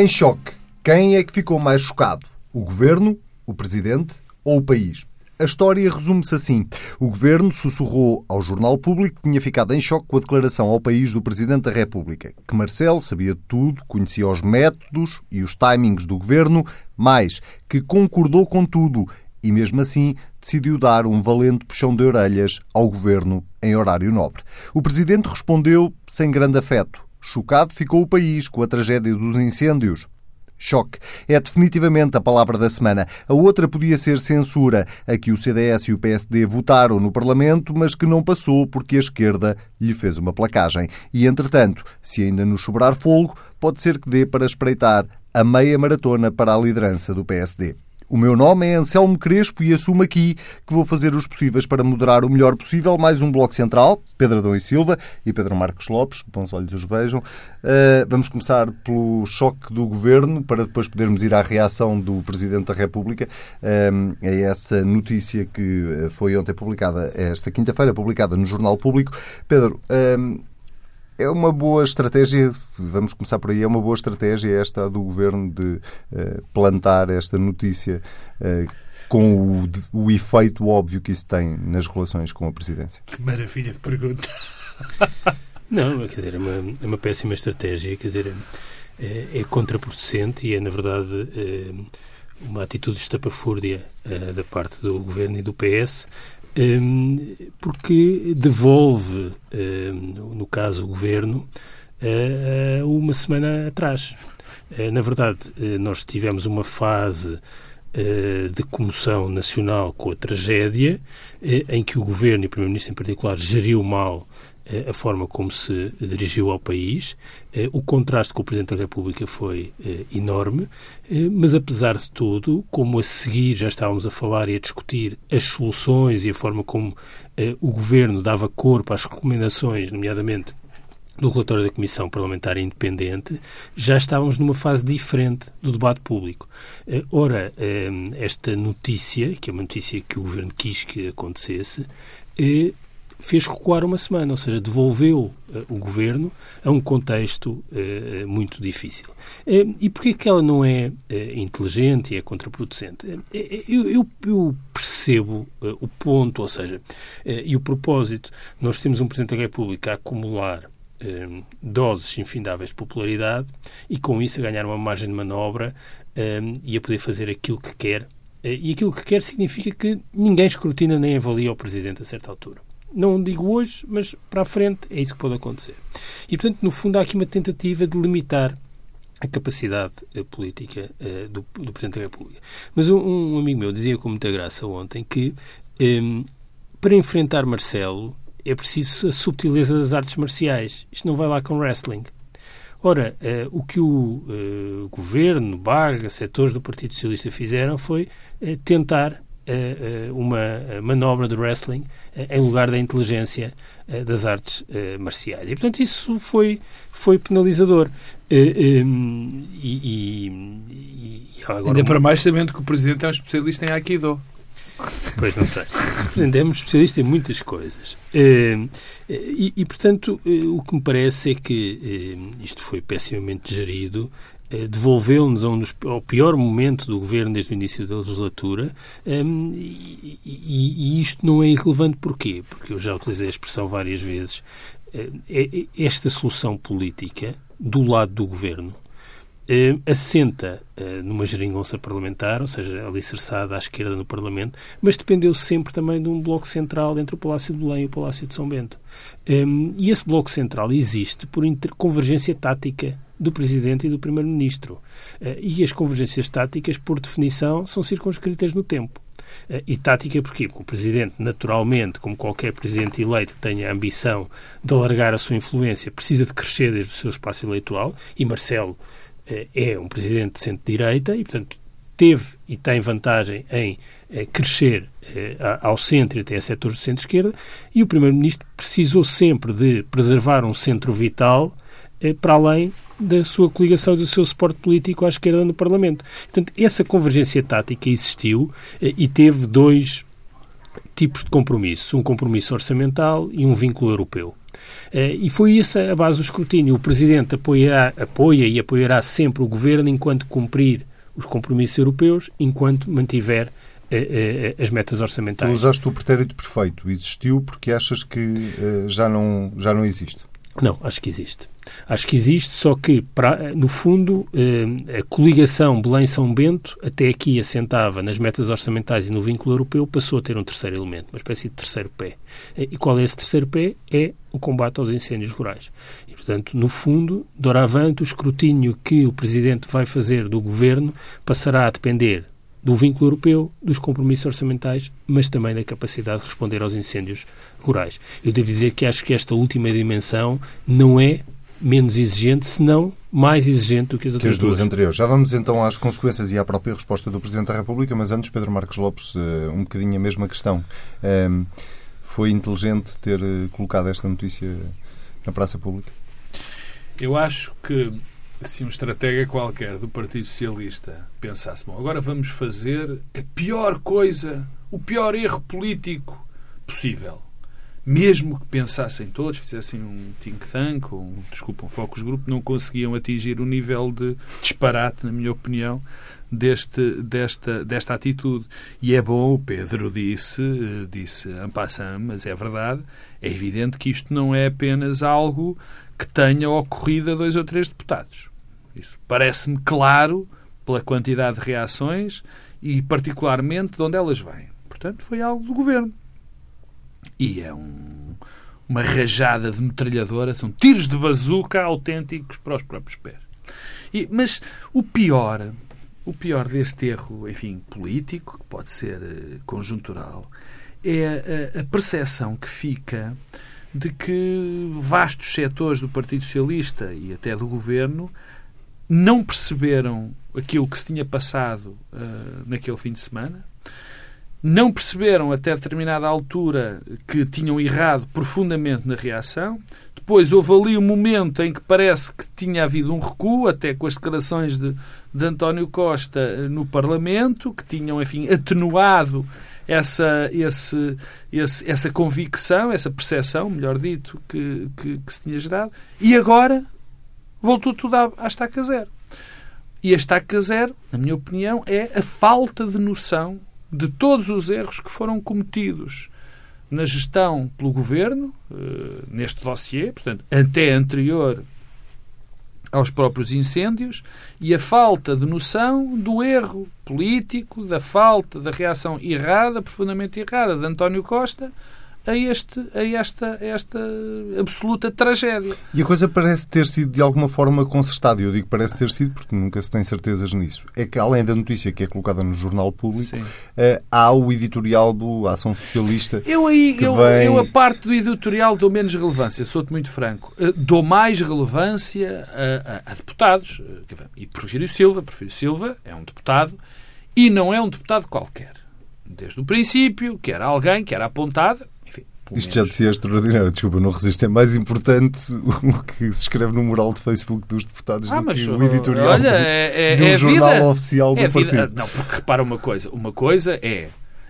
Em choque, quem é que ficou mais chocado? O governo, o presidente ou o país? A história resume-se assim. O governo sussurrou ao jornal público que tinha ficado em choque com a declaração ao país do Presidente da República, que Marcelo sabia tudo, conhecia os métodos e os timings do governo, mas que concordou com tudo e, mesmo assim, decidiu dar um valente puxão de orelhas ao governo em horário nobre. O Presidente respondeu sem grande afeto. Chocado ficou o país com a tragédia dos incêndios. Choque é definitivamente a palavra da semana. A outra podia ser censura, a que o CDS e o PSD votaram no Parlamento, mas que não passou porque a esquerda lhe fez uma placagem. E, entretanto, se ainda nos sobrar fogo, pode ser que dê para espreitar a meia maratona para a liderança do PSD. O meu nome é Anselmo Crespo e assumo aqui que vou fazer os possíveis para moderar o melhor possível mais um Bloco Central, Pedro Adão e Silva e Pedro Marcos Lopes, bons olhos os vejam. Uh, vamos começar pelo choque do Governo, para depois podermos ir à reação do Presidente da República. Uh, é essa notícia que foi ontem publicada, esta quinta-feira, publicada no Jornal Público. Pedro, uh, é uma boa estratégia, vamos começar por aí, é uma boa estratégia esta do Governo de uh, plantar esta notícia uh, com o, o, efeito óbvio que isso tem nas relações com a Presidência? Que maravilha de pergunta! Não, quer dizer, é uma, é uma péssima estratégia, quer dizer, é, é contraproducente e é, na verdade, é, uma atitude estapafúrdia é, da parte do Governo e do PS, porque devolve, hum, no caso o Governo, uma semana atrás. Eh, na verdade, eh, nós tivemos uma fase eh, de comoção nacional com a tragédia, em que o Governo e o Primeiro-Ministro em particular geriu mal a forma como se dirigiu ao país. Eh, o contraste com o Presidente da República foi eh, enorme, mas apesar de tudo, como a seguir já estávamos a falar e a discutir as soluções e a forma como o Governo dava corpo às recomendações, nomeadamente do relatório da Comissão Parlamentar Independente, já estávamos numa fase diferente do debate público. Ora, esta notícia, que é uma notícia que o Governo quis que acontecesse, fez recuar uma semana, ou seja, devolveu uh, o governo a um contexto uh, muito difícil. Uh, e porquê que ela não é inteligente e é contraproducente? Eu, eu, eu, percebo o ponto, ou seja, e o propósito. Nós temos um Presidente da República a acumular doses infindáveis de popularidade e com isso a ganhar uma margem de manobra e a poder fazer aquilo que quer. E aquilo que quer significa que ninguém escrutina nem avalia o Presidente a certa altura. Não digo hoje, mas para a frente é isso que pode acontecer. E, portanto, no fundo, há aqui uma tentativa de limitar a capacidade eh, política uh, do, do, Presidente da República. Mas um, um, amigo meu dizia com muita graça ontem que ehm, para enfrentar Marcelo é preciso a subtileza das artes marciais. Isto não vai lá com wrestling. Ora, uh, o que o uh, governo, Barra, setores do Partido Socialista fizeram foi tentar uma manobra de wrestling em lugar da inteligência das artes marciais. E, portanto, isso foi, foi penalizador. E, e, e agora Ainda para mais sabendo que o Presidente é um especialista em Aikido. Pois não sei. É um especialista em muitas coisas. E, e, portanto, o que me parece é que isto foi pessimamente gerido eh, devolveu-nos ao pior momento do governo desde o início da legislatura um, e, e, e, isto não é irrelevante porquê? Porque eu já utilizei a expressão várias vezes. Uh, esta solução política do lado do governo uh, assenta numa geringonça parlamentar, ou seja, alicerçada à esquerda no Parlamento, mas dependeu sempre também de um bloco central entre o Palácio de Belém e o Palácio de São Bento. Um, e esse bloco central existe por convergência tática do Presidente e do Primeiro-Ministro. Uh, e as convergências táticas, por definição, são circunscritas no tempo. Uh, e tática porquê? Porque o Presidente, naturalmente, como qualquer Presidente eleito que tenha a ambição de alargar a sua influência, precisa de crescer desde o seu espaço eleitoral, e Marcelo uh, é um Presidente de centro-direita, e, portanto, teve e tem vantagem em crescer ao centro e até a setores do centro-esquerda, e o Primeiro-Ministro precisou sempre de preservar um centro vital para além da sua coligação do seu suporte político à esquerda no Parlamento. Portanto, essa convergência tática existiu eh, e teve dois tipos de compromissos, um compromisso orçamental e um vínculo europeu. Uh, e foi essa a base do escrutínio. O Presidente apoia, apoia e apoiará sempre o Governo enquanto cumprir os compromissos europeus, enquanto mantiver uh, as metas orçamentais. Tu usaste o pretérito perfeito. Existiu porque achas que já, não, já não existe? Não, acho que existe. Acho que existe, só que, para, no fundo, eh, a coligação Belém-São Bento, até aqui assentava nas metas orçamentais e no vínculo europeu, passou a ter um terceiro elemento, uma espécie de terceiro pé. E qual é esse terceiro pé? É o combate aos incêndios rurais. E, portanto, no fundo, doravante, o escrutínio que o Presidente vai fazer do Governo passará a depender do vínculo europeu, dos compromissos orçamentais, mas também da capacidade de responder aos incêndios rurais. Eu devo dizer que acho que esta última dimensão não é menos exigente, senão mais exigente do que as outras que as duas, duas anteriores. Já vamos então às consequências e à própria resposta do Presidente da República, mas antes, Pedro Marcos Lopes, eh, um bocadinho a mesma questão. Ehm, foi inteligente ter eh, colocado esta notícia na praça pública? Eu acho que se um estratega qualquer do Partido Socialista pensasse, bom, agora vamos fazer a pior coisa, o pior erro político possível. Mesmo que pensassem todos, fizessem um think tank ou, um, desculpa, um focus group, não conseguiam atingir o nível de disparate, na minha opinião, deste, desta, desta atitude. E é bom, o Pedro disse, disse en passant, mas é verdade, é evidente que isto não é apenas algo que tenha ocorrido a dois ou três deputados. Isso parece-me claro pela quantidade de reações e, particularmente, de onde elas vêm. Portanto, foi algo do governo. E é um, uma rajada de metralhadora, são tiros de bazuca autênticos para os próprios pés. E, mas o pior, o pior deste erro, enfim, político, que pode ser uh, conjuntural, é a, a percepção que fica de que vastos setores do Partido Socialista e até do governo não perceberam aquilo que se tinha passado uh, naquele fim de semana, não perceberam até determinada altura que tinham errado profundamente na reação. Depois houve ali um momento em que parece que tinha havido um recuo, até com as declarações de, de António Costa eh, no Parlamento, que tinham, enfim, atenuado essa, esse, esse, essa convicção, essa percepção, melhor dito, que, que, que se tinha gerado. E agora voltou tudo à, à estaca zero. E a estaca zero, na minha opinião, é a falta de noção de todos os erros que foram cometidos na gestão pelo governo, uh, neste dossiê, portanto, até anterior aos próprios incêndios, e a falta de noção do erro político, da falta da reação errada, profundamente errada, de António Costa a, este, a, esta, a esta absoluta tragédia. E a coisa parece ter sido de alguma forma consertada. Eu digo parece ter sido porque nunca se tem certezas nisso. É que além da notícia que é colocada no Jornal Público, uh, há o editorial do Ação Socialista. Eu aí, eu, vem... eu a parte do editorial dou menos relevância, sou-te muito franco. Uh, dou mais relevância a, a, a deputados. Uh, e Porfírio Silva, Porfírio Silva é um deputado e não é um deputado qualquer desde o princípio, que era alguém que era apontado, isto já dizia extraordinário. Desculpa, não resisto. É mais importante o que se escreve no mural de Facebook dos deputados ah, do que o editorial olha, é, é, de um é jornal vida, oficial do é partido. Não, porque repara uma coisa. Uma coisa é...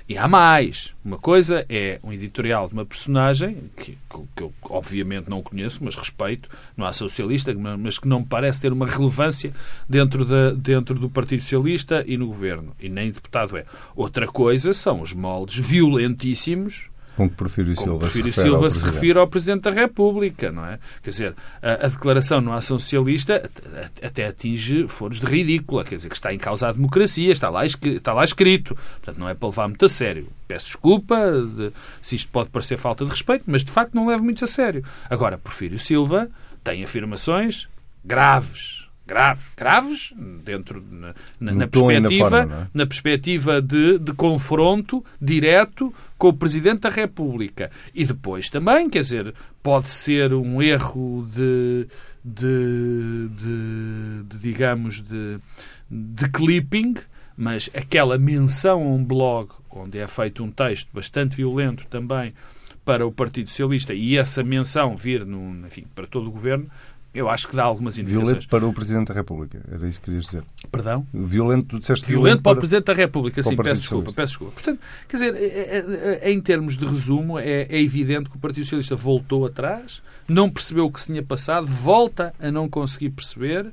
E há mais. Uma coisa é um editorial de uma personagem que, que eu obviamente não conheço, mas respeito, não há socialista, mas que não me parece ter uma relevância dentro, de, dentro do Partido Socialista e no governo. E nem deputado é. Outra coisa são os moldes violentíssimos com que Porfírio Silva, Porfírio se, Silva se refere ao Presidente da República, não é? Quer dizer, a, a declaração no Ação Socialista até atinge foros de ridícula, quer dizer, que está em causa a democracia, está lá, está lá escrito. Portanto, não é para levar muito a sério. Peço desculpa de, se isto pode parecer falta de respeito, mas de facto não levo muito a sério. Agora, Porfírio Silva tem afirmações graves graves, graves dentro na, na, na perspectiva, na, forma, é? na perspectiva de, de confronto direto com o Presidente da República. E depois também, quer dizer, pode ser um erro de, de, de, de digamos, de, de clipping, mas aquela menção a um blog onde é feito um texto bastante violento também para o Partido Socialista e essa menção vir enfim, para todo o governo, Eu acho que dá algumas indicações. Violento para o Presidente da República, era isso que querias dizer. Perdão? Violento, tu disseste violento, para, o Presidente da República, sim, peço desculpa, peço desculpa. Portanto, quer dizer, é- é- é- em termos de resumo, é, é evidente que o Partido Socialista voltou atrás, não percebeu o que se tinha passado, volta a não conseguir perceber,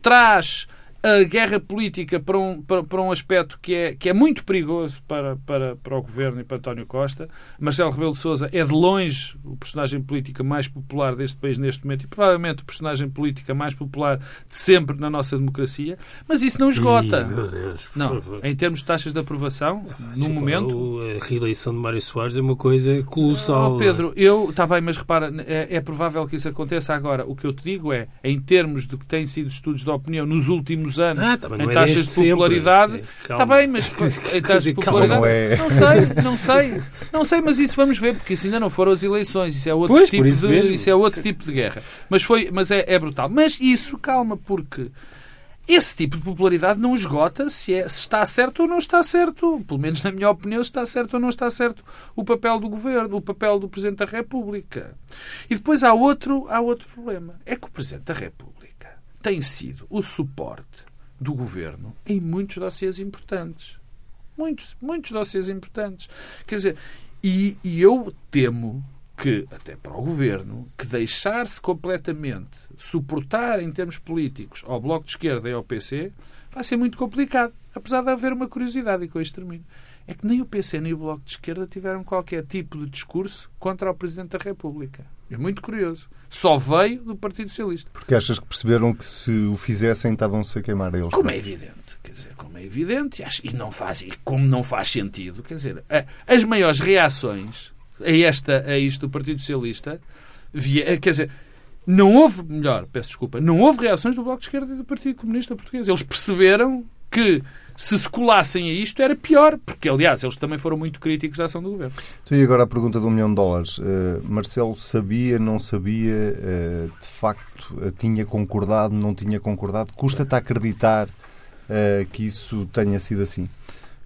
traz a guerra política para um, para, para um aspecto que é, que é muito perigoso para, para, para o governo e para António Costa. Marcelo Rebelo de Sousa é de longe o personagem político mais popular deste país neste momento e provavelmente o personagem político mais popular de sempre na nossa democracia, mas isso não esgota. Meu Deus, por Não, favor. em termos de taxas de aprovação, no Sim, momento. o- A reeleição de Mário Soares é uma coisa colossal. Oh, Pedro, eu está bem, mas repara, é, é provável que isso aconteça agora. O que eu te digo é, em termos de que têm sido estudos de opinião nos últimos anos, Ah, tá em é taxas desde de popularidade, É, está bem, mas em taxas de popularidade, não é. não sei, não sei, não sei, mas isso vamos ver, porque isso ainda não foram as eleições, isso é outro Pois, tipo isso de, mesmo. isso é outro tipo de guerra. Mas foi, mas é, é brutal. Mas isso, calma, porque esse tipo de popularidade não esgota se, é, se está certo ou não está certo. Pelo menos na minha opinião, se está certo ou não está certo o papel do governo, o papel do Presidente da República. E depois há outro, há outro problema. É que o Presidente da República tem sido o suporte do governo em muitos dossiês importantes. Muitos, muitos dossiês importantes. Quer dizer, e, e eu temo que, até para o governo, que deixar-se completamente suportar em termos políticos ao Bloco de Esquerda e ao PC vai ser muito complicado. Apesar de haver uma curiosidade, e com isto termino. É que nem o PC nem o Bloco de Esquerda tiveram qualquer tipo de discurso contra o Presidente da República. É muito curioso. Só veio do Partido Socialista. Porque achas que perceberam que se o fizessem estavam-se a queimar eles. Como é evidente, quer dizer, como é evidente, e, acho- e não faz, e como não faz sentido, quer dizer, as maiores reações a, esta, a isto do Partido Socialista, via, quer dizer, não houve, melhor, peço desculpa, não houve reações do Bloco de Esquerda e do Partido Comunista Português. Eles perceberam que se se colassem a isto era pior, porque, aliás, eles também foram muito críticos da ação do governo. Então, e agora a pergunta de um milhão de dólares. Eh, Marcelo sabia, não sabia, eh, de facto, eh, tinha concordado, não tinha concordado? Custa-te acreditar que isso tenha sido assim?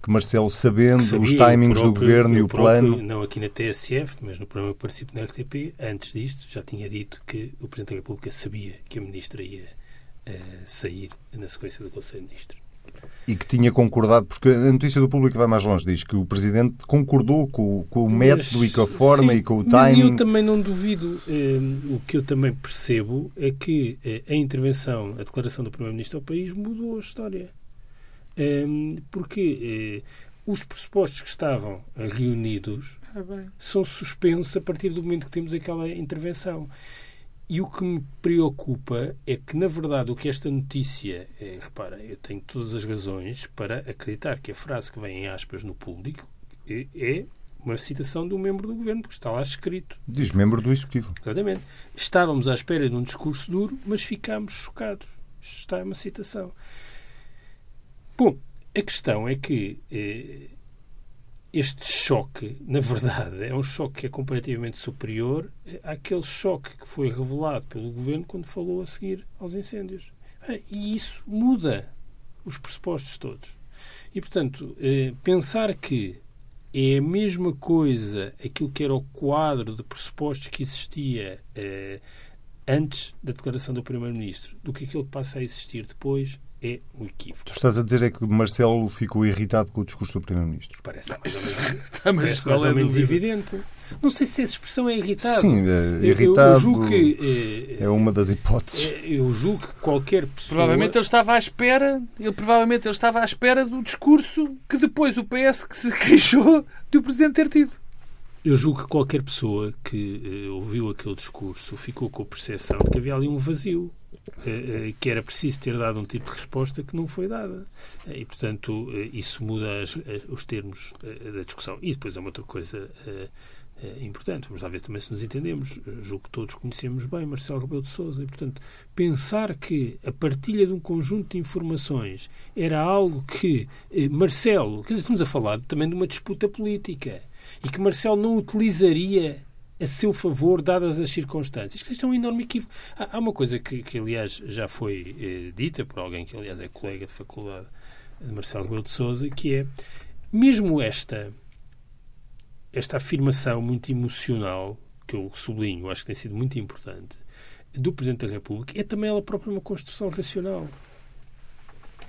Que Marcelo, sabendo Sabia, os timings do próprio- governo e o próprio, plano, Não aqui na TSF, mas no programa que participo na RTP, antes disto, já tinha dito que o Presidente da República sabia que a Ministra ia sair na sequência do Conselho de Ministros. E que tinha concordado, porque a notícia do público vai mais longe, diz que o Presidente concordou com, o- com o método e com a forma sim, e com o Mas timing. eu também não duvido. eh, o que eu também percebo é que eh, a intervenção, a declaração do Primeiro-Ministro ao país mudou a história. Eh, porque eh, os pressupostos que estavam reunidos são suspensos a partir do momento que temos aquela intervenção. E o que me preocupa é que, na verdade, o que esta notícia. É, repara, eu tenho todas as razões para acreditar que a frase que vem em aspas no público é, é uma citação de um membro do governo, porque está lá escrito. Diz membro do Executivo. Exatamente. Estávamos à espera de um discurso duro, mas ficámos chocados. Está uma citação. Bom, a questão é que eh, este choque, na verdade, é um choque que é comparativamente superior àquele choque que foi revelado pelo governo quando falou a seguir aos incêndios. Ah, E isso muda os pressupostos todos. E, portanto, eh, pensar que é a mesma coisa aquilo que era o quadro de pressupostos que existia eh, antes da declaração do Primeiro-Ministro do que aquilo que passa a existir depois é um equívoco. Tu estás a dizer é que Marcelo ficou irritado com o discurso do Primeiro-Ministro. Parece mais ou menos, mais é evidente. Não sei se essa expressão é irritado. Sim, eh, Eu- eu- irritado Eu, julgo que, eh, é uma das hipóteses. eh, eu julgo que qualquer pessoa... Provavelmente ele estava à espera, ele provavelmente ele estava à espera do discurso que depois o PS que se queixou de o Presidente ter tido. Eu julgo que qualquer pessoa que eh, ouviu aquele discurso ficou com a percepção de que havia ali um vazio, que era preciso ter dado um tipo de resposta que não foi dada. Eh, e, portanto, eh, isso muda as- os termos eh, da discussão. E depois é uma outra coisa eh, eh, importante. Vamos lá ver também se nos entendemos. Eh, Julgo que todos conhecemos bem Marcelo Rebelo de Sousa. E, portanto, pensar que a partilha de um conjunto de informações era algo que eh, Marcelo... Quer dizer, estamos a falar também de uma disputa política e que Marcelo não utilizaria a seu favor, dadas as circunstâncias. Que isto é um enorme equívoco. Há, há uma coisa que, que, aliás, já foi eh, dita por alguém que, aliás, é colega de faculdade de Marcelo Rebelo de Sousa, que é, mesmo esta, esta afirmação muito emocional, que eu sublinho, acho que tem sido muito importante, do Presidente da República é também ela própria uma construção racional.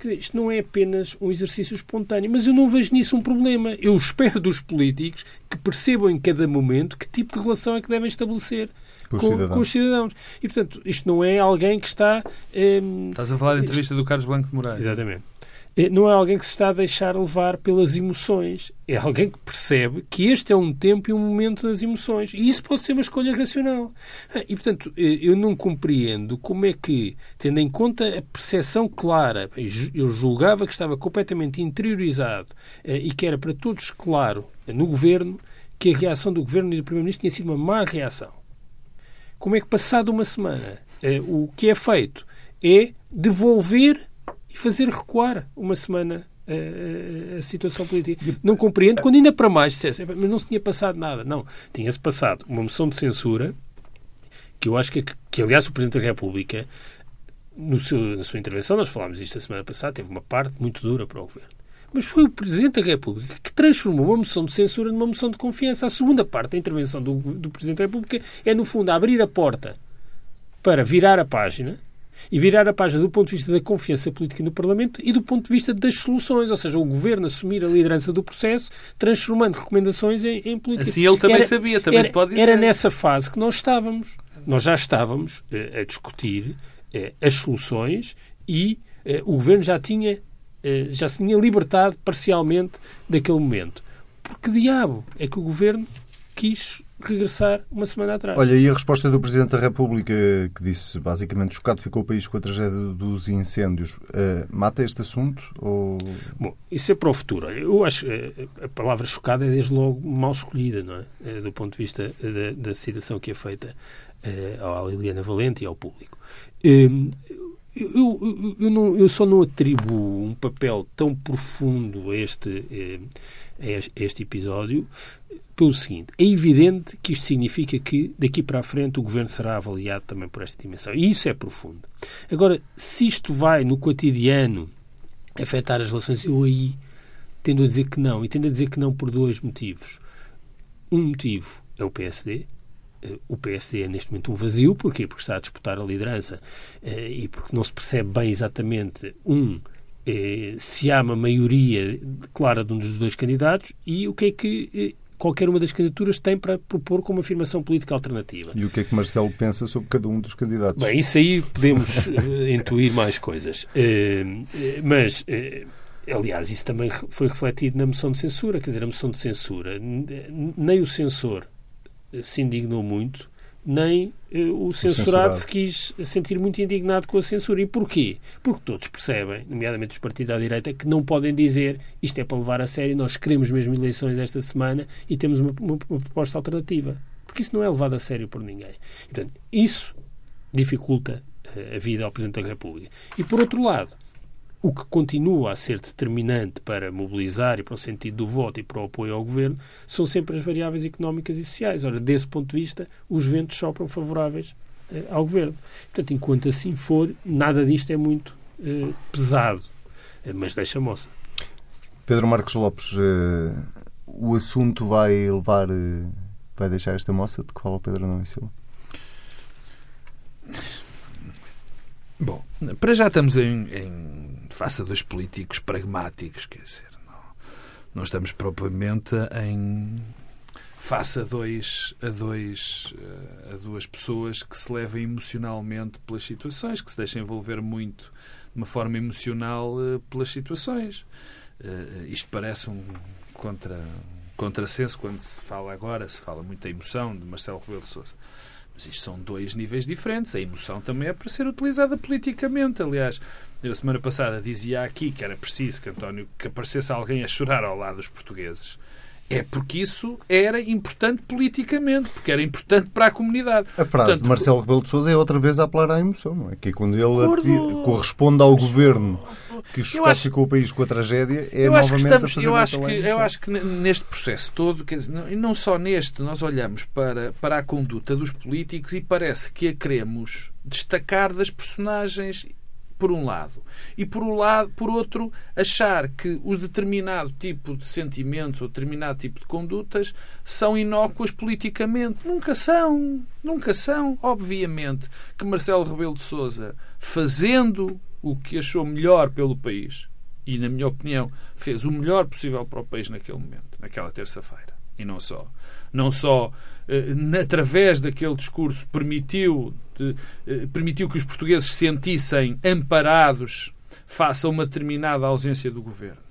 Dizer, isto não é apenas um exercício espontâneo, mas eu não vejo nisso um problema. Eu espero dos políticos que percebam em cada momento que tipo de relação é que devem estabelecer com, com, os cidadãos. E, portanto, isto não é alguém que está. Hum, Estás a falar da entrevista isto... do Carlos Blanco de Moraes. Exatamente. Eh, não é alguém que se está a deixar levar pelas emoções. É alguém que percebe que este é um tempo e um momento das emoções. E isso pode ser uma escolha racional. Ah, e, portanto, eh, eu não compreendo como é que, tendo em conta a percepção clara, eu julgava que estava completamente interiorizado eh, e que era para todos claro no governo que a reação do governo e do Primeiro-Ministro tinha sido uma má reação. Como é que, passado uma semana, o que é feito é devolver e fazer recuar uma semana a, a, a, situação política. Não compreendo quando ainda para mais dissesse, mas não se tinha passado nada. Não, tinha-se passado uma moção de censura que eu acho que, que aliás, o Presidente da República, no seu, na sua intervenção, nós falámos isto a semana passada, teve uma parte muito dura para o Governo. Mas foi o Presidente da República que transformou uma moção de censura numa moção de confiança. A segunda parte da intervenção do, do Presidente da República é, no fundo, abrir a porta para virar a página e virar a página do ponto de vista da confiança política no Parlamento e do ponto de vista das soluções, ou seja, o Governo assumir a liderança do processo, transformando recomendações em, em política. Assim ele também era, sabia, também era, se pode dizer. Era nessa fase que nós estávamos. Nós já estávamos eh, a discutir eh, as soluções e eh, o Governo já tinha já se tinha libertado parcialmente daquele momento. Por que diabo é que o Governo quis regressar uma semana atrás. Olha, e a resposta do Presidente da República, que disse basicamente chocado ficou o país com a tragédia dos incêndios, uh, mata este assunto? Ou... Bom, isso é para o futuro. Eu acho que a palavra chocada é desde logo mal escolhida, não é? é do ponto de vista da, da citação que é feita uh, à Liliana Valente e ao público. Uh, eu, eu, eu, não, eu, só não atribuo um papel tão profundo a este, eh, a este episódio pelo seguinte: é evidente que isto significa que daqui para a frente o governo será avaliado também por esta dimensão. E isso é profundo. Agora, se isto vai no cotidiano afetar as relações, eu aí tendo a dizer que não. E tendo a dizer que não por dois motivos. Um motivo é o PSD, o PSD é neste momento um vazio. Porquê? Porque está a disputar a liderança eh, e porque não se percebe bem exatamente, um, eh, se há uma maioria clara de um dos dois candidatos e o que é que eh, qualquer uma das candidaturas tem para propor como afirmação política alternativa. E o que é que Marcelo pensa sobre cada um dos candidatos? Bem, isso aí podemos intuir mais coisas. mas Aliás, isso também foi refletido na moção de censura. Quer dizer, a moção de censura, nem o censor se indignou muito, nem uh, o, censurado, se quis sentir muito indignado com a censura. E porquê? Porque todos percebem, nomeadamente os partidos à direita, que não podem dizer isto é para levar a sério, nós queremos mesmo eleições esta semana e temos uma, uma, uma proposta alternativa. Porque isso não é levado a sério por ninguém. Portanto, isso dificulta uh, a vida ao Presidente da República. E, por outro lado, o que continua a ser determinante para mobilizar e para o sentido do voto e para o apoio ao governo são sempre as variáveis económicas e sociais. Ora, desse ponto de vista, os ventos sopram favoráveis eh, ao governo. Portanto, enquanto assim for, nada disto é muito eh, pesado, eh, mas deixa moça. Pedro Marcos Lopes, eh, o assunto vai levar, eh, vai deixar esta moça de que fala o Pedro Não Silva? Bom, para já estamos em, em face a dois políticos pragmáticos, quer dizer, não, não estamos propriamente em face a dois a dois eh, a duas pessoas que se levem emocionalmente pelas situações, que se deixem envolver muito de uma forma emocional eh, pelas situações. Uh, isto parece um contra contrassenso quando se fala agora, se fala muito da emoção de Marcelo Rebelo de Sousa. Mas isto são dois níveis diferentes. A emoção também é para ser utilizada politicamente. Aliás, eu semana passada dizia aqui que era preciso que António que aparecesse alguém a chorar ao lado dos portugueses. É porque isso era importante politicamente, porque era importante para a comunidade. A frase Portanto, de Marcelo Rebelo de Sousa é outra vez a apelar à emoção, não é? Que é quando ele corresponde ao governo que ficou o país com a tragédia é eu novamente estamos, a fazer eu acho que Eu acho que neste processo todo, quer dizer, não, e não só neste, nós olhamos para, para a conduta dos políticos e parece que a queremos destacar das personagens por um lado. E por um lado, por outro, achar que o determinado tipo de sentimentos ou determinado tipo de condutas são inócuas politicamente. Nunca são. Nunca são. Obviamente que Marcelo Rebelo de Sousa, fazendo o que achou melhor pelo país, e, na minha opinião, fez o melhor possível para o país naquele momento, naquela terça-feira. E não só. Não só eh, através daquele discurso permitiu, de, eh, permitiu que os portugueses se sentissem amparados face a uma determinada ausência do governo.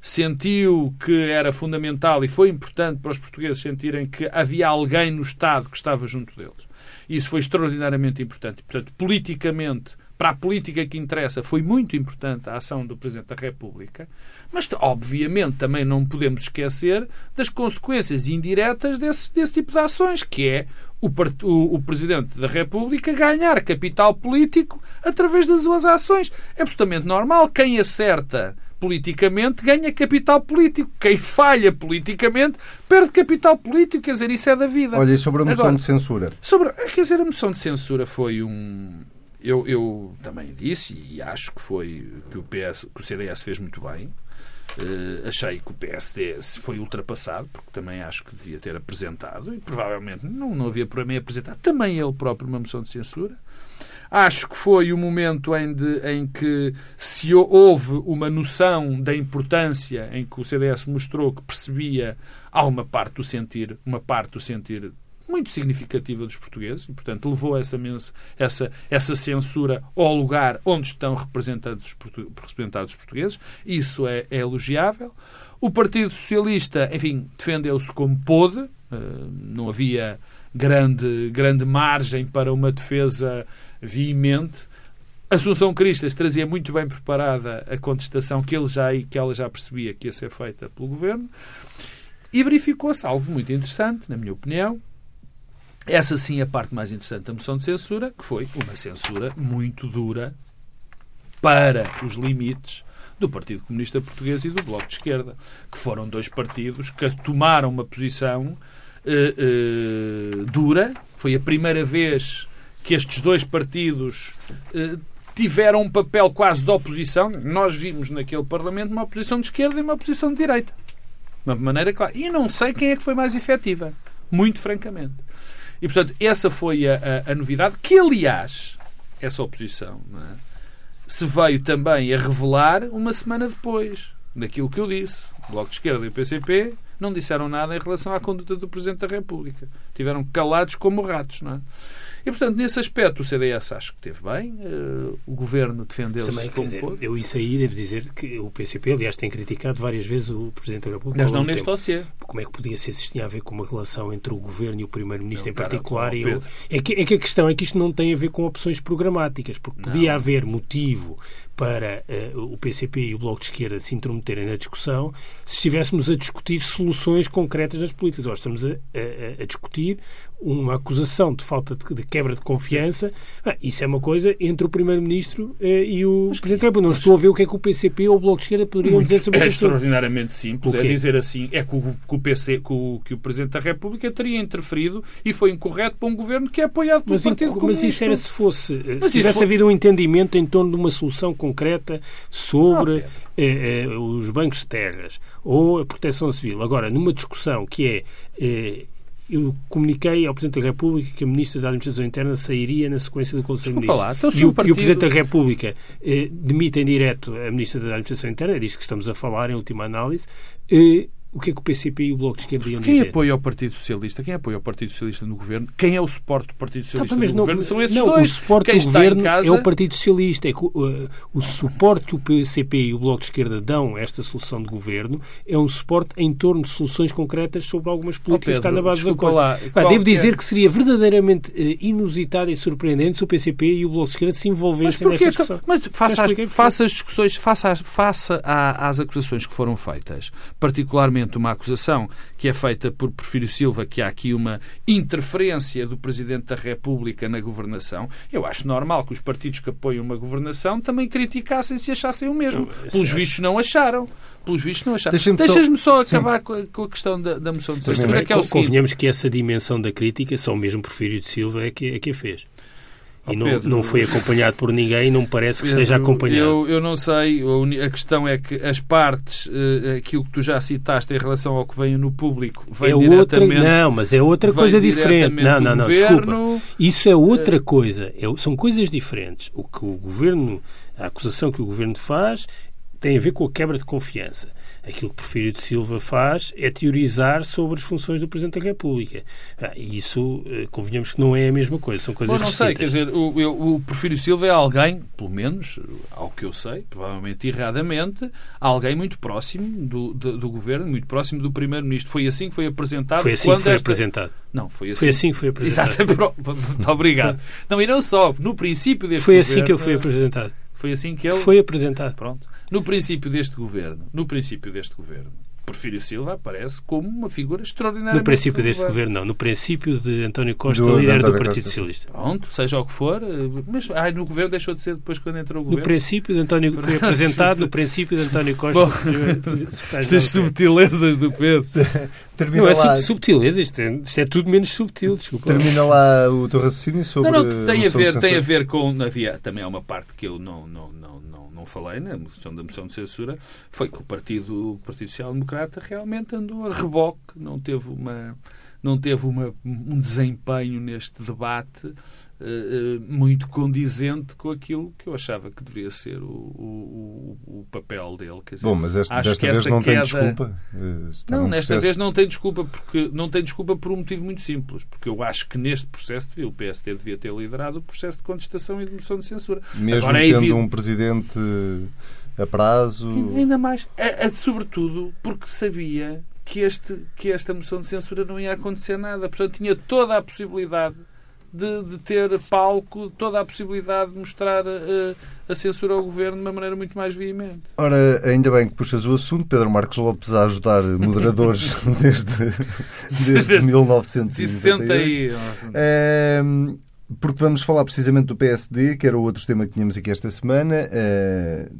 Sentiu que era fundamental e foi importante para os portugueses sentirem que havia alguém no Estado que estava junto deles. Isso foi extraordinariamente importante. Portanto, politicamente, para a política que interessa, foi muito importante a ação do Presidente da República, mas, obviamente, também não podemos esquecer das consequências indiretas desse, desse tipo de ações, que é o, o, o, Presidente da República ganhar capital político através das suas ações. É absolutamente normal. Quem acerta politicamente ganha capital político. Quem falha politicamente perde capital político. Quer dizer, isso é da vida. Olha, e sobre a moção Agora, de censura? Sobre, quer dizer, a moção de censura foi um eu, eu também disse e acho que foi que o, PS, que o CDS fez muito bem. Uh, achei que o PSD foi ultrapassado, porque também acho que devia ter apresentado, e provavelmente não, não havia problema em apresentar também ele próprio uma moção de censura. Acho que foi o momento em, de, em que se houve uma noção da importância em que o CDS mostrou que percebia há uma parte do sentir, uma parte do sentir muito significativa dos portugueses e, portanto, levou essa, essa, essa censura ao lugar onde estão representados os, representados os portugueses. Isso é, é elogiável. O Partido Socialista, enfim, defendeu-se como pôde. Uh, não havia grande, grande margem para uma defesa veemente. Assunção Cristas trazia muito bem preparada a contestação que, ele já, que ela já percebia que ia ser feita pelo governo. E verificou-se algo muito interessante, na minha opinião, essa sim é a parte mais interessante da moção de censura, que foi uma censura muito dura para os limites do Partido Comunista Português e do Bloco de Esquerda, que foram dois partidos que tomaram uma posição eh, eh, dura. Foi a primeira vez que estes dois partidos eh, tiveram um papel quase de oposição. Nós vimos naquele Parlamento uma oposição de esquerda e uma oposição de direita. De uma maneira clara. E não sei quem é que foi mais efetiva. Muito francamente. E, portanto, essa foi a, a, a novidade, que, aliás, essa oposição é? se veio também a revelar uma semana depois daquilo que eu disse. O Bloco de Esquerda e o PCP não disseram nada em relação à conduta do Presidente da República. Tiveram calados como ratos, não é? E, portanto, nesse aspecto, o CDS acho que teve bem. Uh, o governo defendeu-se como dizer, Eu isso aí devo dizer que o PCP, aliás, tem criticado várias vezes o Presidente da República. Mas não neste dossiê. Como é que podia ser se isto tinha a ver com uma relação entre o governo e o Primeiro-Ministro em particular? e eu, é, que, é que a questão é que isto não tem a ver com opções programáticas, porque podia não. haver motivo para uh, o PCP e o Bloco de Esquerda se intrometerem na discussão se estivéssemos a discutir soluções concretas das políticas. Agora estamos a, a, a discutir uma acusação de falta de, de quebra de confiança. Ah, isso é uma coisa entre o Primeiro-Ministro uh, e o mas, Presidente da República. Não estou a ver o que é que o PCP ou o Bloco de Esquerda poderiam dizer sobre isso. É extraordinariamente simples. É dizer assim, é que o, que o, PC, que o, que o Presidente da República teria interferido e foi incorreto para um governo que é apoiado pelo mas, Partido Comunista. Mas isso era se fosse, eh, mas se tivesse for... havido um entendimento em torno de uma solução concreta sobre eh, eh, os bancos de terras ou a proteção civil. Agora, numa discussão que é eh, eu comuniquei ao Presidente da República que a Ministra da Administração Interna sairia na sequência do Conselho de Ministros. Então, e, o, partido... e, o, Presidente da República eh, demite em direto a Ministra da Administração Interna, é disto que estamos a falar em última análise, eh, o que é que o PCP e o Bloco de Esquerda iam Quem dizer? apoia o Partido Socialista? Quem apoia o Partido Socialista no governo? Quem é o suporte do Partido tá, Socialista no não, governo? São esses não, dois. O suporte Quem do governo casa... é o Partido Socialista. É que, uh, o suporte que o PCP e o Bloco de Esquerda dão a esta solução de governo é um suporte em torno de soluções concretas sobre algumas políticas oh, Pedro, que está na base do. Lá, ah, devo dizer é? que seria verdadeiramente uh, inusitado e surpreendente se o PCP e o Bloco de Esquerda se envolvessem nesta discussão. Mas faça, as, faça as discussões, faça, faça às acusações que foram feitas, particularmente uma acusação que é feita por Porfírio Silva, que há aqui uma interferência do Presidente da República na governação, eu acho normal que os partidos que apoiam uma governação também criticassem se achassem o mesmo. Pelos vistos não acharam. Pelos vistos não acharam. Deixas-me só, só acabar com a, com a, questão da, da moção de censura, que é o Convenhamos que essa dimensão da crítica só mesmo Porfírio de Silva é que, é que a fez. E não, Pedro, não foi acompanhado por ninguém e não me parece que Pedro, esteja acompanhado. Eu, eu não sei, a questão é que as partes, uh, aquilo que tu já citaste em relação ao que veio no público, vem é outra, Não, mas é outra coisa diferente. Não, não, não, governo, desculpa. Isso é outra coisa. É, são coisas diferentes. O que o governo, a acusação que o governo faz tem a ver com a quebra de confiança. Aquilo que Porfírio de Silva faz é teorizar sobre as funções do Presidente da República. Ah, e isso, eh, convenhamos que não é a mesma coisa, são coisas Bom, não distintas. sei, quer dizer, o, o Porfírio Silva é alguém, pelo menos, ao que eu sei, provavelmente erradamente, alguém muito próximo do, do, do Governo, muito próximo do Primeiro-Ministro. Foi assim que foi apresentado. Foi assim que foi esta... apresentado. Não, foi assim. Foi assim que foi apresentado. Exato, muito obrigado. Não, e não só, no princípio deste Foi governo, assim que eu fui apresentado. Foi assim que ele... Foi apresentado. Pronto. No princípio deste governo, no princípio deste governo, Porfírio Silva aparece como uma figura extraordinária. No princípio deste governo, não. No princípio de António Costa, do, líder do Partido Costa. Socialista. Pronto, seja o que for. Eh, mas ai, no governo deixou de ser depois quando entrou o governo. No princípio de António foi apresentado no princípio de António Costa. Bom, estas subtilezas do Pedro. Termina não é lá... subtileza, isto é, isto é, tudo menos subtil, desculpa. Termina lá o teu raciocínio sobre. Não, não, tem a ver, tem a ver com. Havia também há uma parte que eu não, não, não, não, não falei na questão da moção de censura, foi que o Partido, o Partido Social Democrata realmente andou a reboque, não teve uma não teve uma, um desempenho neste debate uh, muito condizente com aquilo que eu achava que deveria ser o, o, o papel dele. Dizer, Bom, mas esta, desta vez não queda... tem desculpa? Eh, está não, nesta vez não tem desculpa, porque não tem desculpa por um motivo muito simples, porque eu acho que neste processo devia, o PSD devia ter liderado o processo de contestação e de moção de censura. Mesmo Agora, é tendo evidente... um presidente a prazo... Ainda mais, a, a, sobretudo porque sabia que, este, que esta moção de censura não ia acontecer nada. Portanto, tinha toda a possibilidade de, de ter palco, toda a possibilidade de mostrar uh, a censura ao governo de uma maneira muito mais veemente. Ora, ainda bem que puxas o assunto, Pedro Marcos Lopes a ajudar moderadores desde, desde, desde 1960. É, porque vamos falar precisamente do PSD, que era o outro tema que tínhamos aqui esta semana. É,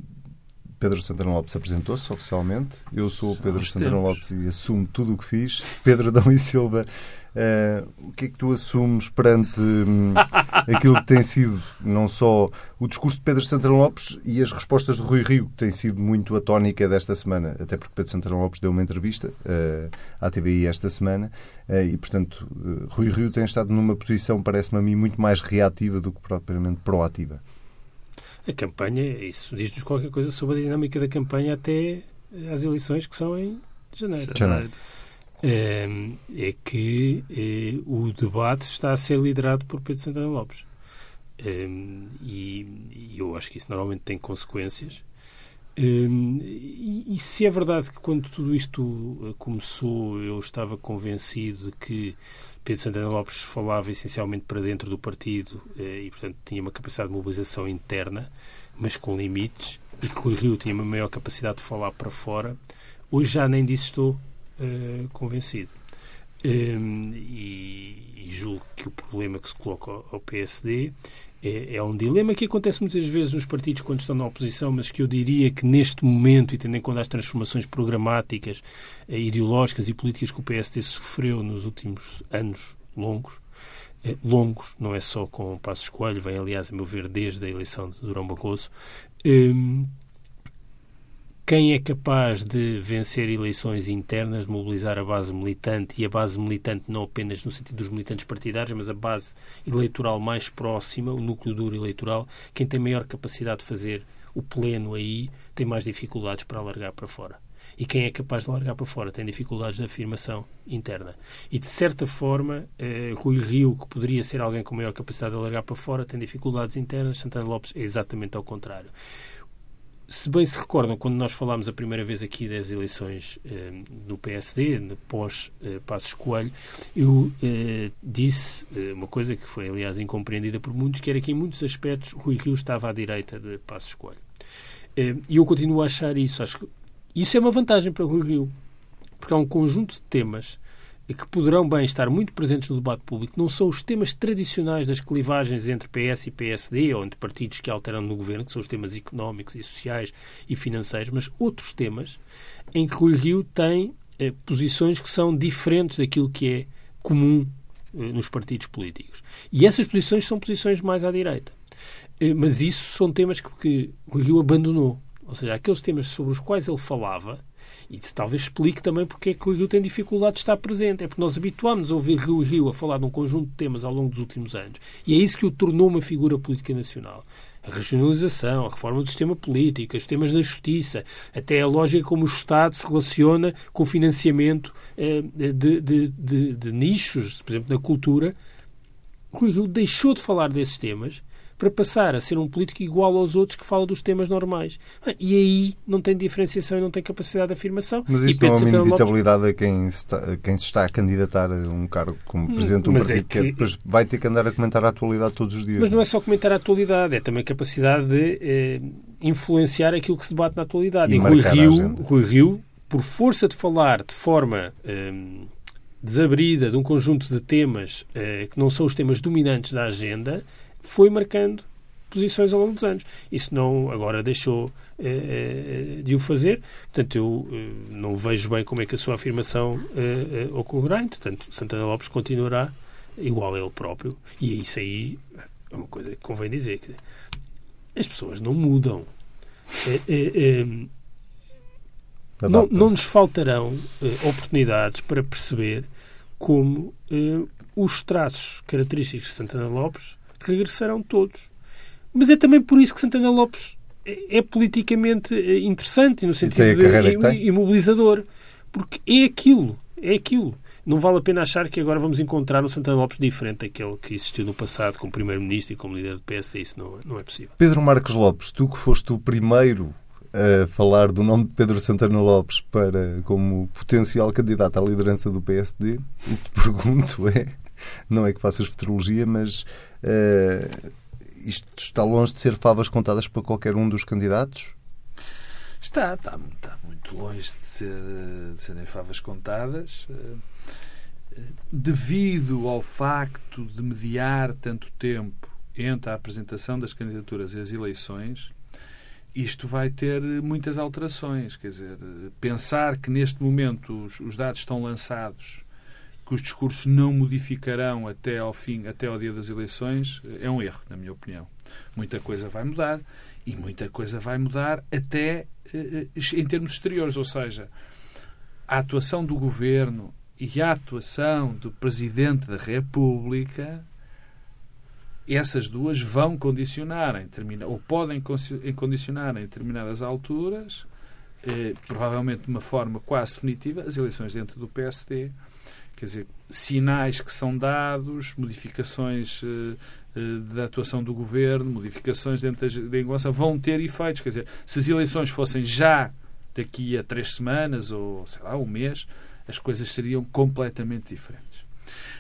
Pedro Santana Lopes apresentou-se oficialmente. Eu sou o Pedro Santana Lopes e assumo tudo o que fiz. Pedro Adão e Silva, uh, o que é que tu assumes perante um, aquilo que tem sido não só o discurso de Pedro Santana Lopes e as respostas de Rui Rio, que tem sido muito a tónica desta semana, até porque Pedro Santana Lopes deu uma entrevista uh, à TVI esta semana uh, e, portanto, Rui Rio tem estado numa posição, parece-me a mim, muito mais reativa do que propriamente proativa. A campanha, isso diz-nos qualquer coisa sobre a dinâmica da campanha até às eleições que são em janeiro. janeiro. É, que é, o debate está a ser liderado por Pedro Santana Lopes. E, eu acho que isso normalmente tem consequências. E, se é verdade que quando tudo isto eh, começou eu estava convencido de que Pedro Santana Lopes falava essencialmente para dentro do partido eh, e, portanto, tinha uma capacidade de mobilização interna, mas com limites, e que o Rio tinha uma maior capacidade de falar para fora, hoje já nem disso estou uh, convencido. Um, e, e, julgo que o problema que se coloca ao, ao PSD é, é, um dilema que acontece muitas vezes nos partidos quando estão na oposição, mas que eu diria que neste momento, e tendo em conta as transformações programáticas, eh, ideológicas e políticas que o PSD sofreu nos últimos anos longos, eh, longos, não é só com o Passo Escolho, vem aliás, a meu ver, desde a eleição de Durão Barroso, eh, quem é capaz de vencer eleições internas, de mobilizar a base militante, e a base militante não apenas no sentido dos militantes partidários, mas a base eleitoral mais próxima, o núcleo duro eleitoral, quem tem maior capacidade de fazer o pleno aí, tem mais dificuldades para alargar para fora. E quem é capaz de largar para fora tem dificuldades de afirmação interna. E, de certa forma, eh, Rui Rio, que poderia ser alguém com maior capacidade de largar para fora, tem dificuldades internas. Santana Lopes é exatamente ao contrário se bem se recordam, quando nós falámos a primeira vez aqui das eleições eh, no PSD, pós eh, Passos Coelho, eu eh, disse eh, uma coisa que foi, aliás, incompreendida por muitos, que era que, em muitos aspectos, Rui Rio estava à direita de Passos Coelho. Eh, e eu continuo a achar isso. Acho que isso é uma vantagem para Rui Rio, porque há um conjunto de temas que poderão bem estar muito presentes no debate público não são os temas tradicionais das clivagens entre PS e PSD ou entre partidos que alteram no governo, que são os temas económicos e sociais e financeiros, mas outros temas em que Rui Rio tem eh, posições que são diferentes daquilo que é comum nos partidos políticos. E essas posições são posições mais à direita. Mas isso são temas que, que o Rio abandonou. Ou seja, aqueles temas sobre os quais ele falava, isso talvez explique também porque é que o Rio tem dificuldade de estar presente. É porque nós habituámos a ouvir Rio Rio a falar de um conjunto de temas ao longo dos últimos anos. E é isso que o tornou uma figura política nacional. A regionalização, a reforma do sistema político, os temas da justiça, até a lógica como o Estado se relaciona com o financiamento eh, de, de, de, de nichos, por exemplo, na cultura. O Rio deixou de falar desses temas para passar a ser um político igual aos outros que fala dos temas normais. E aí não tem diferenciação e não tem capacidade de afirmação. Mas isso não é uma inevitabilidade a quem, está, a quem se está a candidatar a um cargo como presidente de um é partido, é que... que depois vai ter que andar a comentar a atualidade todos os dias. Mas não é só comentar a atualidade, é também capacidade de eh, influenciar aquilo que se debate na atualidade. E, e Rui, Rio, Rui Rio, por força de falar de forma... Eh, desabrida de um conjunto de temas eh, que não são os temas dominantes da agenda, foi marcando posições ao longo dos anos. Isso não agora deixou eh, eh, de o fazer. Portanto, eu eh, não vejo bem como é que a sua afirmação eh, eh ocorrerá. Entretanto, Santana Lopes continuará igual a ele próprio. E isso aí é uma coisa que convém dizer. Que as pessoas não mudam. Eh, não, não, nos faltarão oportunidades para perceber como os traços característicos de Santana Lopes regressarão todos. Mas é também por isso que Santana Lopes é, é politicamente eh, interessante, no sentido de imobilizador. Porque é aquilo, é aquilo. Não vale a pena achar que agora vamos encontrar um Santana Lopes diferente daquele que existiu no passado como Primeiro-Ministro e como líder do PSD. Isso não, não é possível. Pedro Marcos Lopes, tu que foste o primeiro a falar do nome de Pedro Santana Lopes para como potencial candidato à liderança do PSD, o que te pergunto é não é que faças futurologia, mas uh, isto está longe de ser favas contadas para qualquer um dos candidatos? Está, está, está muito longe de, ser, de serem favas contadas. Uh, devido ao facto de mediar tanto tempo entre a apresentação das candidaturas e as eleições, isto vai ter muitas alterações. Quer dizer, pensar que neste momento os, os dados estão lançados que os discursos não modificarão até ao fim, até ao dia das eleições, é um erro, na minha opinião. Muita coisa vai mudar e muita coisa vai mudar até eh, em termos exteriores, ou seja, a atuação do governo e a atuação do presidente da República, essas duas vão condicionar ou podem condicionar em determinadas alturas, eh, provavelmente de uma forma quase definitiva, as eleições dentro do PSD quer dizer, sinais que são dados, modificações uh, uh, da atuação do governo, modificações dentro da engomação, vão ter efeitos. Quer dizer, se as eleições fossem já daqui a três semanas ou, sei lá, um mês, as coisas seriam completamente diferentes.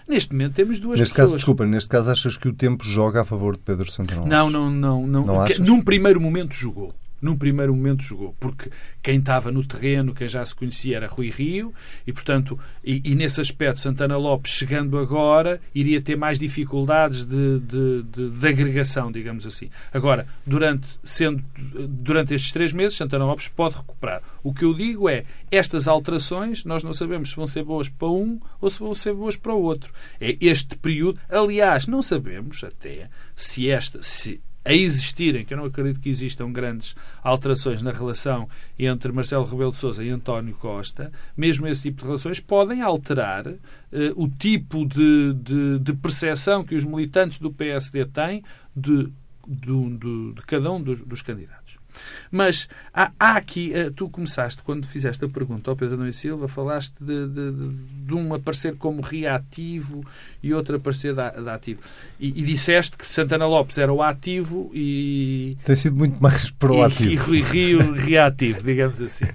Neste momento temos duas neste pessoas. Caso, desculpa, neste caso achas que o tempo joga a favor de Pedro Santana Não, não, não. não, não num primeiro momento jogou num primeiro momento jogou, porque quem estava no terreno, quem já se conhecia era Rui Rio, e portanto, e, e nesse aspecto Santana Lopes chegando agora iria ter mais dificuldades de, de, de, de, agregação, digamos assim. Agora, durante, sendo, durante estes três meses, Santana Lopes pode recuperar. O que eu digo é, estas alterações, nós não sabemos se vão ser boas para um ou se vão ser boas para o outro. É este período, aliás, não sabemos até se esta, se a existirem, que eu não acredito que existam grandes alterações na relação entre Marcelo Rebelo de Sousa e António Costa, mesmo esse tipo de relações podem alterar uh, o tipo de, de, de percepção que os militantes do PSD têm de, de, de cada um dos, dos candidatos. Mas há, há, aqui, eh, tu começaste, quando fizeste a pergunta ao Pedro Nunes Silva, falaste de, de, de, um aparecer como reativo e outro aparecer de, de ativo. E, e, disseste que Santana Lopes era o ativo e. Tem sido muito mais proativo. E, e Rui Rio reativo, digamos assim.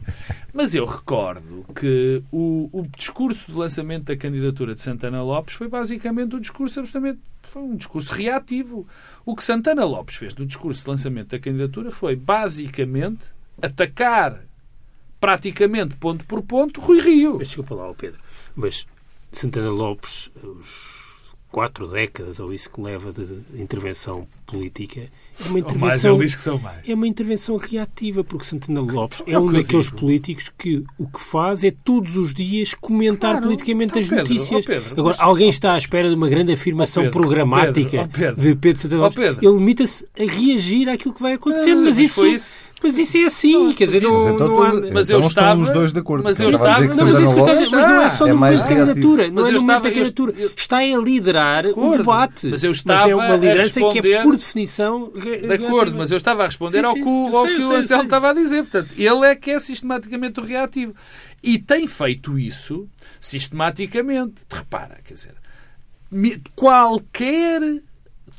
Mas eu recordo que o, o discurso de lançamento da candidatura de Santana Lopes foi basicamente um discurso absolutamente foi um discurso reativo. O que Santana Lopes fez no discurso de lançamento da candidatura foi, basicamente, atacar praticamente ponto por ponto Rui Rio. Mas desculpa lá, Pedro, mas Santana Lopes, os quatro décadas ou isso que leva de intervenção política, é uma mais intervenção, diz que são mais. é uma intervenção reativa, porque Santana Lopes é É um daqueles digo. políticos que o que faz é todos os dias comentar Claro. politicamente Então, as Pedro, notícias. ó, Pedro, Agora, mas- alguém está à espera de uma grande afirmação Ó, Pedro, ó, programática ó, Pedro. de Pedro Santana Ó, Lopes. Ele limita-se a reagir àquilo que vai acontecer, Mas mas, isso. Mas isso é assim, quer dizer, mas não, Mas então, não há... Mas então eu estava- os dois de acordo. mas eu estava Não, mas, isso que mas não é só é no momento da candidatura. Não Mas é eu no momento da candidatura. eu- Está a liderar o debate. Mas eu é estava uma a liderança que é, responder- por definição... De acordo, mas eu estava a responder Sim, ao sim, que, o- ao sei, que o sei, Anselmo sei. estava a dizer. Portanto, ele é que é sistematicamente o reativo. E tem feito isso sistematicamente. Repara, quer dizer, qualquer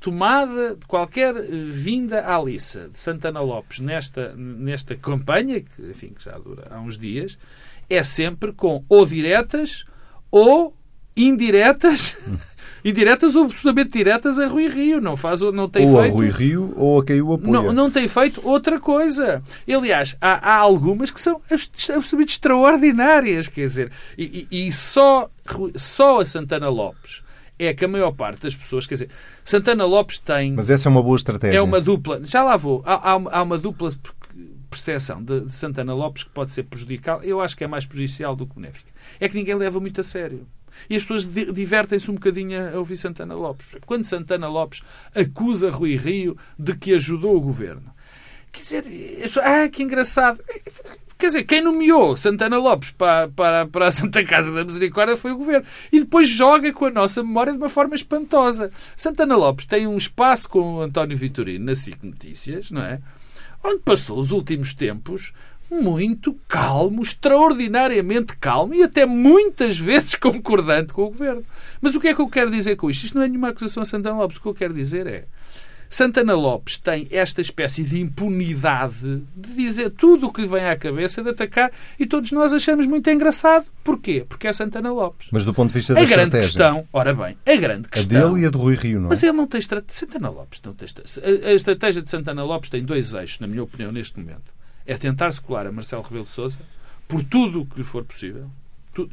tomada, de qualquer eh, vinda à liça de Santana Lopes nesta, nesta campanha, que, enfim, que já dura há uns dias, é sempre com ou diretas ou indiretas, indiretas ou absolutamente diretas a Rui Rio. Não, faz, não tem Ou a feito... Rui Rio ou a quem o apoia. Não, não tem feito outra coisa. Aliás, há, há algumas que são abs- absolutamente extraordinárias, quer dizer, e, e- e só, só a Santana Lopes é que a maior parte das pessoas, quer dizer, Santana Lopes tem. Mas essa é uma boa estratégia. É uma dupla. Já lá vou. Há, há uma- há uma dupla percepção de, de Santana Lopes que pode ser prejudicial. Eu acho que é mais prejudicial do que benéfica. É que ninguém leva muito a sério. E as pessoas di- divertem-se um bocadinho a ouvir Santana Lopes. Quando Santana Lopes acusa Rui Rio de que ajudou o governo. Quer dizer, ah, que engraçado. Quer dizer, quem nomeou Santana Lopes para, para, para a Santa Casa da Misericórdia foi o governo. E depois joga com a nossa memória de uma forma espantosa. Santana Lopes tem um espaço com o António Vitorino na SIC Notícias, não é? Onde passou os últimos tempos muito calmo, extraordinariamente calmo e até muitas vezes concordante com o governo. Mas o que é que eu quero dizer com isto? Isto não é nenhuma acusação a Santana Lopes. O que eu quero dizer é. Santana Lopes tem esta espécie de impunidade de dizer tudo o que lhe vem à cabeça, de atacar, e todos nós achamos muito engraçado. Porquê? Porque é Santana Lopes. Mas do ponto de vista da A grande estratégia. questão, ora bem, a grande A questão. dele e a de Rui Rio, não é? Mas ele não tem estratégia. Santana Lopes não tem estratégia. A a estratégia de Santana Lopes tem dois eixos, na minha opinião, neste momento. É tentar se colar a Marcelo Rebelo de Sousa por tudo o que lhe for possível,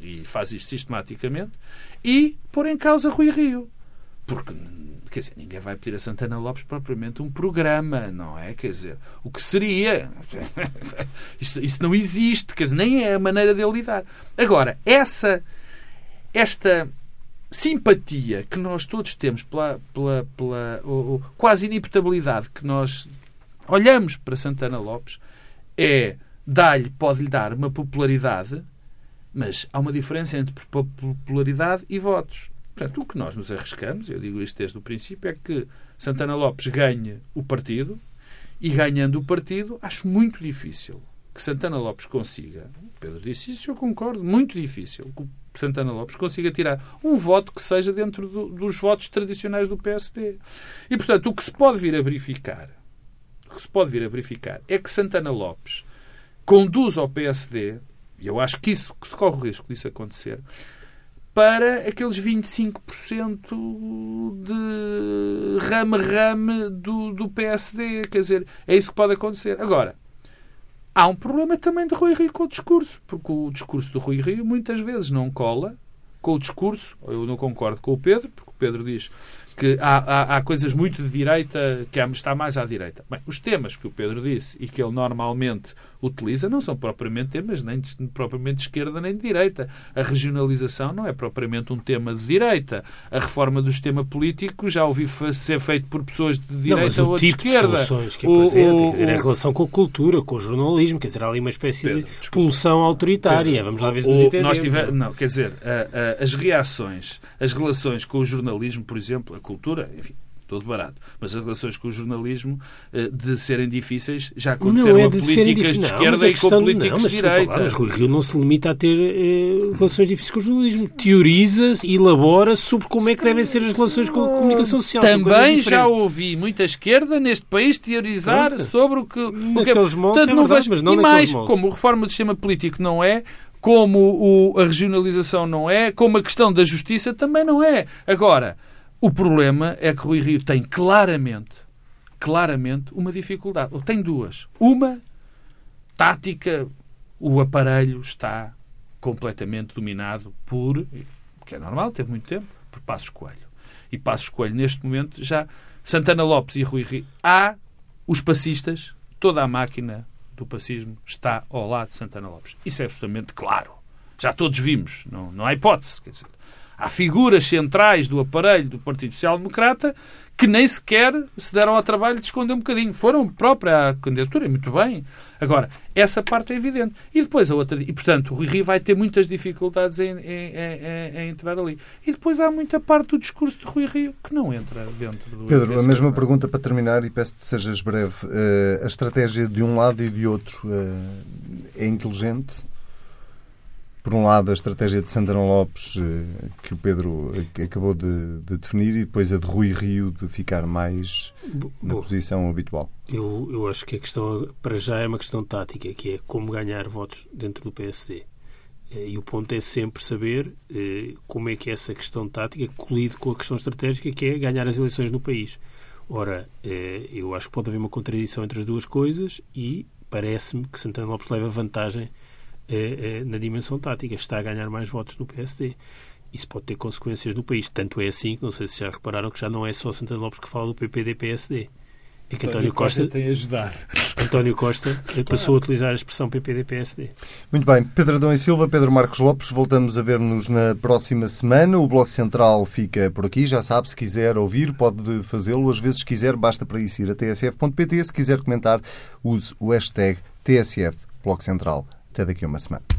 e faz isto sistematicamente, e pôr em causa Rui Rio. Porque, quer dizer, ninguém vai pedir a Santana Lopes propriamente um programa, não é? Quer dizer, o que seria? Isto, isso não existe, quer dizer, nem é a maneira dele lidar. Agora, essa, esta simpatia que nós todos temos pela, pela, pela o- o- quase inimputabilidade que nós olhamos para Santana Lopes é dar-lhe, pode-lhe dar uma popularidade, mas há uma diferença entre po- popularidade e votos. Portanto, o que nós nos arriscamos, eu digo isto desde o princípio, é que Santana Lopes ganhe o partido e ganhando o partido, acho muito difícil que Santana Lopes consiga, Pedro disse isso, eu concordo, muito difícil que Santana Lopes consiga tirar um voto que seja dentro do- dos votos tradicionais do PSD. E, portanto, o que se pode vir a verificar, o que se pode vir a verificar é que Santana Lopes conduz ao PSD, e eu acho que isso que se corre o risco disso acontecer, para aqueles 25% de rame-rame do, do PSD. Quer dizer, é isso que pode acontecer. Agora, há um problema também de Rui Rio com o discurso, porque o discurso do Rui Rio muitas vezes não cola com o discurso. Eu não concordo com o Pedro, porque o Pedro diz que há, há, há coisas muito de direita que está mais à direita. Bem, os temas que o Pedro disse e que ele normalmente utiliza não são propriamente temas nem de, propriamente de esquerda nem de direita. A regionalização não é propriamente um tema de direita. A reforma do sistema político já ouvi ser feito por pessoas de Não, direita mas o ou de tipo de esquerda. soluções que O- apresenta, o- quer dizer, a o- relação com a cultura, com o jornalismo, quer dizer, há ali uma espécie Pedro, de desculpa. pulsão autoritária. Vamos lá ver se nos O- entendemos. nós tive- não, quer dizer, a- a- as reações, as relações com o jornalismo, por exemplo, a cultura, enfim, todo barato, mas as relações com o jornalismo eh, de serem difíceis já aconteceram Não é a de serem políticas de esquerda a e com mas de direita. lá, mas Rui Rio não se limita a ter eh, relações difíceis com o jornalismo. Teoriza, elabora sobre como é que devem ser as relações com a comunicação social. Também já ouvi muita esquerda neste país teorizar Pronto. sobre o que. Naqueles moldes, é não verdade, mas não e mais, moldes. como a reforma do sistema político não é, como o- a regionalização não é, como a questão da justiça também não é. Agora, o problema é que Rui Rio tem claramente, claramente, uma dificuldade. Ou tem duas. Uma, tática, o aparelho está completamente dominado por, que é normal, teve muito tempo, por Passos Coelho. E Passos Coelho, neste momento, já Santana Lopes e Rui Rio, há os passistas, toda a máquina do pacismo está ao lado de Santana Lopes. Isso é absolutamente claro. Já todos vimos, não, não há hipótese. Quer dizer, há figuras centrais do aparelho do Partido Social Democrata que nem sequer se deram ao trabalho de esconder um bocadinho. Foram própria à candidatura, muito bem. Agora, essa parte é evidente. E depois a outra. E, portanto, o Rui Rio vai ter muitas dificuldades em, em, em, em, entrar ali. E depois há muita parte do discurso de Rui Rio que não entra dentro do. Pedro, a mesma pergunta para terminar e peço que sejas breve. Uh, a estratégia de um lado e de outro uh, é inteligente? Por um lado, a estratégia de Santana Lopes, eh, que o Pedro acabou de, de, definir, e depois a de Rui Rio, de ficar mais na Bom, posição habitual. Eu, eu acho que a questão, para já, é uma questão tática, que é como ganhar votos dentro do PSD. Eh, e o ponto é sempre saber eh, como é que essa questão tática colide com a questão estratégica, que é ganhar as eleições no país. Ora, eu acho que pode haver uma contradição entre as duas coisas e parece-me que Santana Lopes leva vantagem é, é, na dimensão tática, está a ganhar mais votos no PSD. Isso pode ter consequências no país. Tanto é assim que, não sei se já repararam, que já não é só Santana Lopes que fala do PPD-PSD. É que António, António Costa, Costa, tem a ajudar. António Costa passou a utilizar a expressão PPD-PSD. Muito bem. Pedro Adão e Silva, Pedro Marcos Lopes, voltamos a ver-nos na próxima semana. O Bloco Central fica por aqui. Já sabe, se quiser ouvir, pode fazê-lo. Às vezes, quiser, basta para isso ir a tsf.pt. Se quiser comentar, use o hashtag TSF Bloco Central. Até daqui a uma semana.